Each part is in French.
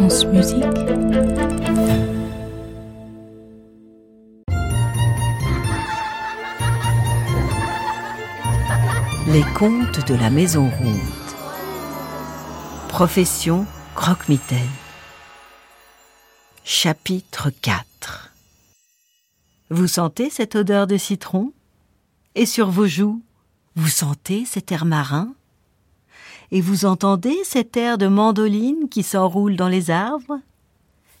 Les contes de la Maison Ronde. Profession croque-mitaine. Chapitre 4 Vous sentez cette odeur de citron? Et sur vos joues, vous sentez cet air marin? Et vous entendez cet air de mandoline qui s'enroule dans les arbres?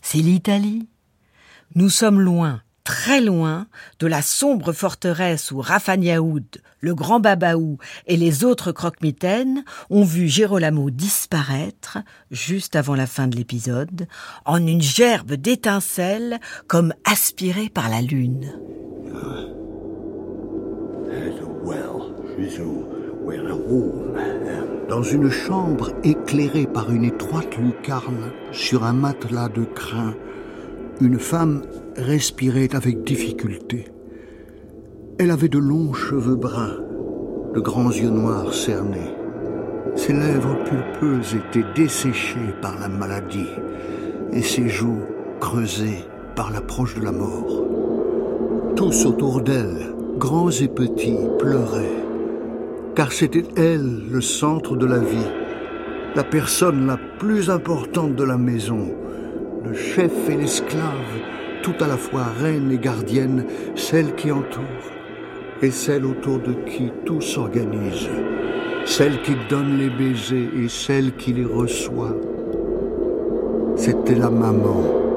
C'est l'Italie. Nous sommes loin, très loin de la sombre forteresse où Rafagnaoud, le grand Babaou et les autres croque-mitaines ont vu Girolamo disparaître, juste avant la fin de l'épisode, en une gerbe d'étincelles comme aspirée par la lune. Dans une chambre éclairée par une étroite lucarne, sur un matelas de crin, une femme respirait avec difficulté. Elle avait de longs cheveux bruns, de grands yeux noirs cernés. Ses lèvres pulpeuses étaient desséchées par la maladie et ses joues creusées par l'approche de la mort. Tous autour d'elle, grands et petits, pleuraient, car c'était elle le centre de la vie, la personne la plus importante de la maison, le chef et l'esclave, tout à la fois reine et gardienne, celle qui entoure et celle autour de qui tout s'organise, celle qui donne les baisers et celle qui les reçoit. C'était la maman.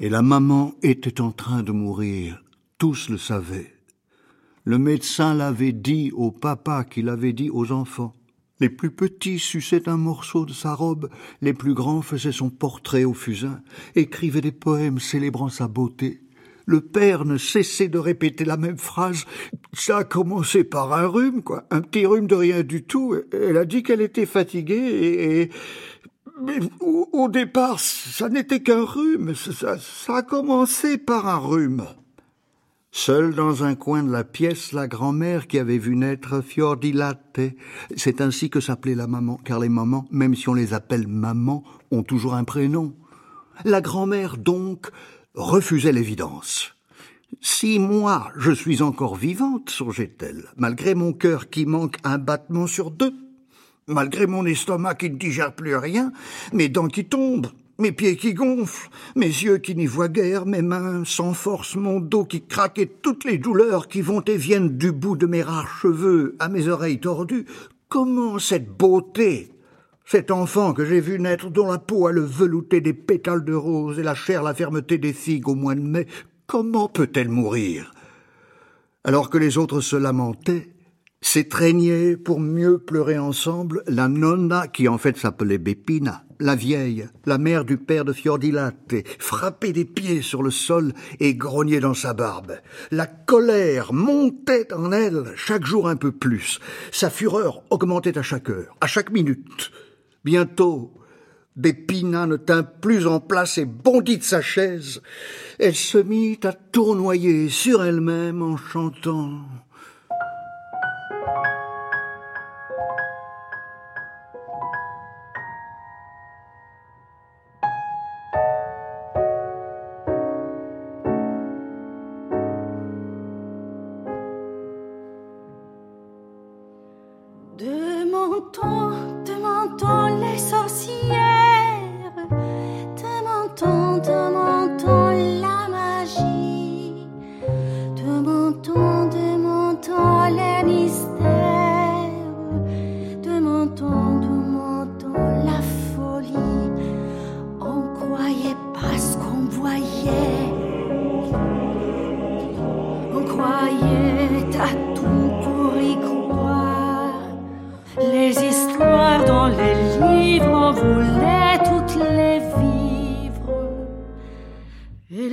Et la maman était en train de mourir. Tous le savaient. Le médecin l'avait dit au papa qui l'avait dit aux enfants. Les plus petits suçaient un morceau de sa robe, les plus grands faisaient son portrait au fusain, écrivaient des poèmes célébrant sa beauté. Le père ne cessait de répéter la même phrase. Ça a commencé par un rhume, quoi. Un petit rhume de rien du tout. Elle a dit qu'elle était fatiguée et- mais au, départ, ça n'était qu'un rhume. Ça, ça a commencé par un rhume. Seule dans un coin de la pièce, la grand-mère qui avait vu naître Fiordilatte. C'est ainsi que s'appelait la maman, car les mamans, même si on les appelle maman, ont toujours un prénom. La grand-mère, donc, refusait l'évidence. Si moi, je suis encore vivante, songeait-elle, malgré mon cœur qui manque un battement sur deux, malgré mon estomac qui ne digère plus rien, mes dents qui tombent, mes pieds qui gonflent, mes yeux qui n'y voient guère, mes mains sans force, mon dos qui craque et toutes les douleurs qui vont et viennent du bout de mes rares cheveux à mes oreilles tordues, comment cette beauté, cet enfant que j'ai vu naître dont la peau a le velouté des pétales de rose et la chair la fermeté des figues au mois de mai, comment peut-elle mourir? Alors que les autres se lamentaient, s'étreignaient pour mieux pleurer ensemble, la nonna, qui en fait s'appelait Bépina, la vieille, la mère du père de Fiordilatte, frappait des pieds sur le sol et grognait dans sa barbe. La colère montait en elle chaque jour un peu plus. Sa fureur augmentait à chaque heure, à chaque minute. Bientôt, Bépina ne tint plus en place et bondit de sa chaise. Elle se mit à tournoyer sur elle-même en chantant.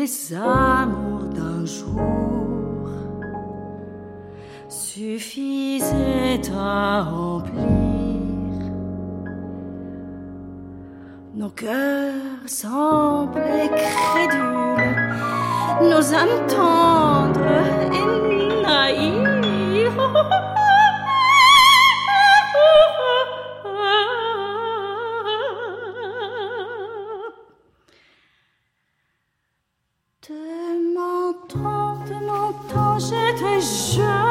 les amours d'un jour suffisaient à remplir. Nos cœurs semblaient crédules, nos âmes tendres et naïves. 是退缩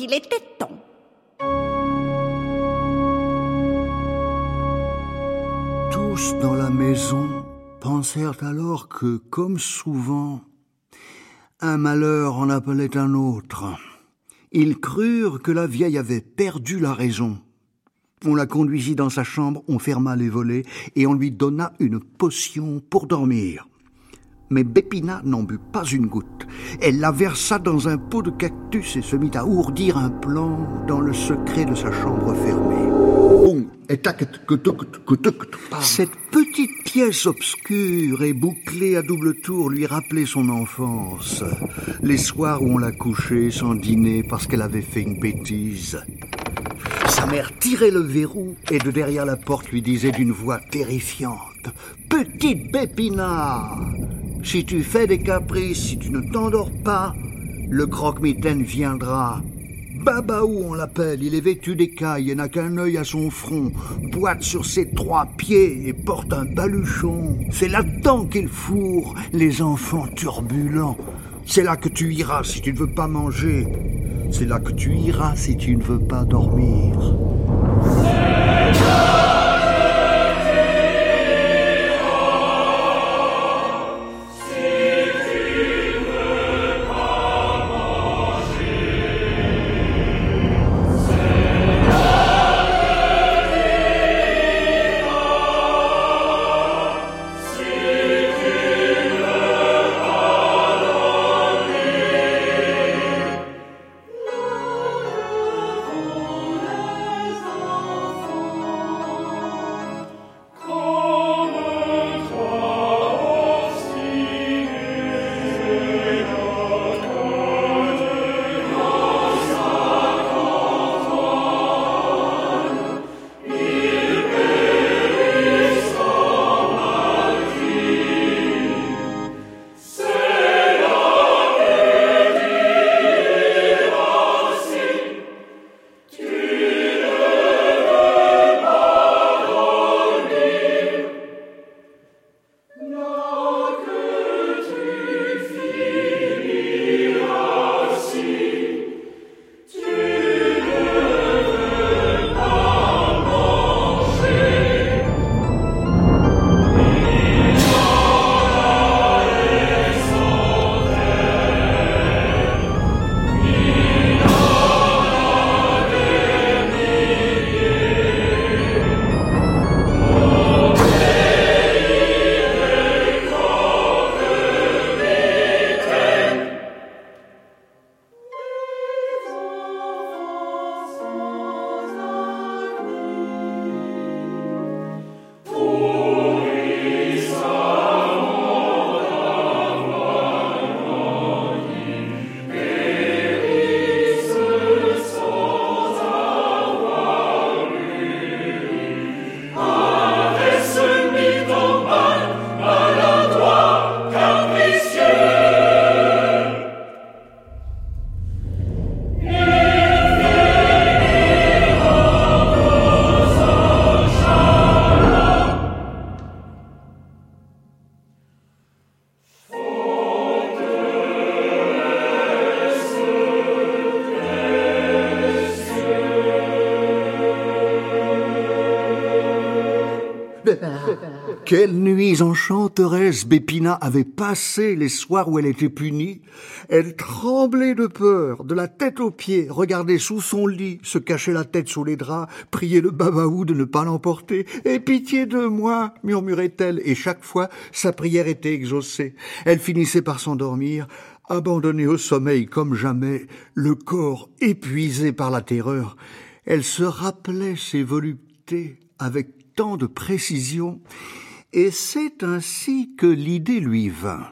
il était temps. Tous dans la maison pensèrent alors que, comme souvent, un malheur en appelait un autre. Ils crurent que la vieille avait perdu la raison. On la conduisit dans sa chambre, on ferma les volets et on lui donna une potion pour dormir. Mais Bépina n'en but pas une goutte. Elle la versa dans un pot de cactus et se mit à ourdir un plan dans le secret de sa chambre fermée. Cette petite pièce obscure et bouclée à double tour lui rappelait son enfance, les soirs où on la couchait sans dîner parce qu'elle avait fait une bêtise. Sa mère tirait le verrou et de derrière la porte lui disait d'une voix terrifiante Petite Bépina si tu fais des caprices, si tu ne t'endors pas, le croque-mitaine viendra. Babaou, on l'appelle, il est vêtu d'écailles et n'a qu'un œil à son front, boite sur ses trois pieds et porte un baluchon. C'est là-dedans qu'il fourre les enfants turbulents. C'est là que tu iras si tu ne veux pas manger. C'est là que tu iras si tu ne veux pas dormir. Quelle nuits enchanteresses Bépina avait passé les soirs où elle était punie. Elle tremblait de peur, de la tête aux pieds, regardait sous son lit, se cachait la tête sous les draps, priait le babaou de ne pas l'emporter. Et pitié de moi, murmurait-elle, et chaque fois sa prière était exaucée. Elle finissait par s'endormir, abandonnée au sommeil comme jamais, le corps épuisé par la terreur. Elle se rappelait ses voluptés avec tant de précision, et c'est ainsi que l'idée lui vint.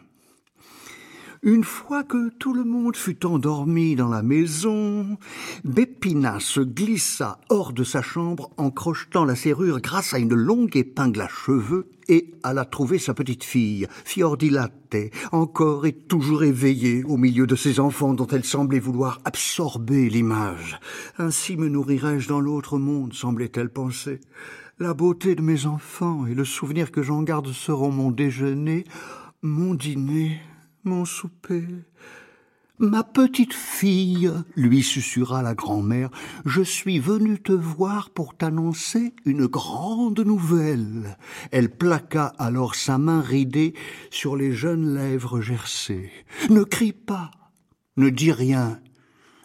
Une fois que tout le monde fut endormi dans la maison, Bépina se glissa hors de sa chambre en crochetant la serrure grâce à une longue épingle à cheveux et alla trouver sa petite fille, Fiordilate, encore et toujours éveillée au milieu de ses enfants dont elle semblait vouloir absorber l'image. Ainsi me nourrirai-je dans l'autre monde, semblait-elle penser. La beauté de mes enfants et le souvenir que j'en garde seront mon déjeuner, mon dîner, mon souper. Ma petite fille, lui susurra la grand-mère, je suis venue te voir pour t'annoncer une grande nouvelle. Elle plaqua alors sa main ridée sur les jeunes lèvres gercées. Ne crie pas, ne dis rien.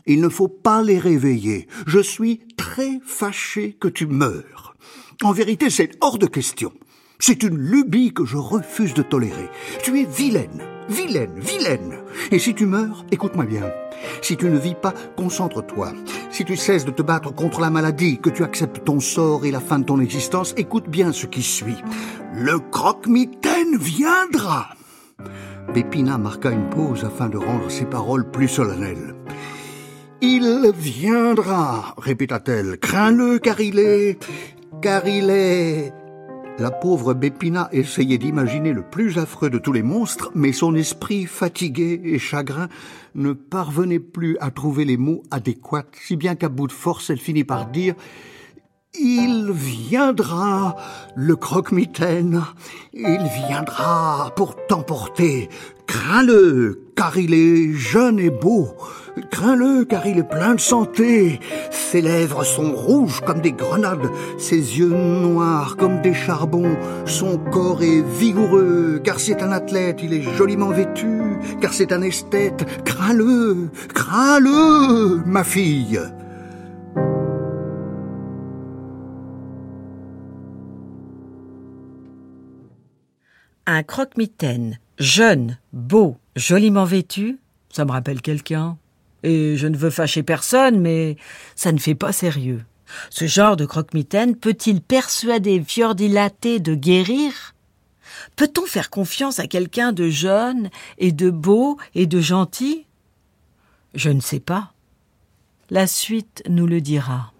Il ne faut pas les réveiller. Je suis très fâché que tu meurs. En vérité, c'est hors de question. C'est une lubie que je refuse de tolérer. Tu es vilaine, vilaine, vilaine. Et si tu meurs, écoute-moi bien. Si tu ne vis pas, concentre-toi. Si tu cesses de te battre contre la maladie, que tu acceptes ton sort et la fin de ton existence, écoute bien ce qui suit. Le croque-mitaine viendra. Pépina marqua une pause afin de rendre ses paroles plus solennelles. Il viendra, répéta-t-elle. Crains-le car il est... car il est... La pauvre Bépina essayait d'imaginer le plus affreux de tous les monstres, mais son esprit, fatigué et chagrin, ne parvenait plus à trouver les mots adéquats, si bien qu'à bout de force, elle finit par dire il viendra, le croque-mitaine, il viendra pour t'emporter. Crains-le, car il est jeune et beau. Crains-le, car il est plein de santé. Ses lèvres sont rouges comme des grenades, ses yeux noirs comme des charbons. Son corps est vigoureux, car c'est un athlète, il est joliment vêtu, car c'est un esthète. Crains-le, crains-le, ma fille. Un croque-mitaine, jeune, beau, joliment vêtu, ça me rappelle quelqu'un. Et je ne veux fâcher personne, mais ça ne fait pas sérieux. Ce genre de croque-mitaine peut-il persuader Fiordilaté de guérir? Peut-on faire confiance à quelqu'un de jeune et de beau et de gentil? Je ne sais pas. La suite nous le dira.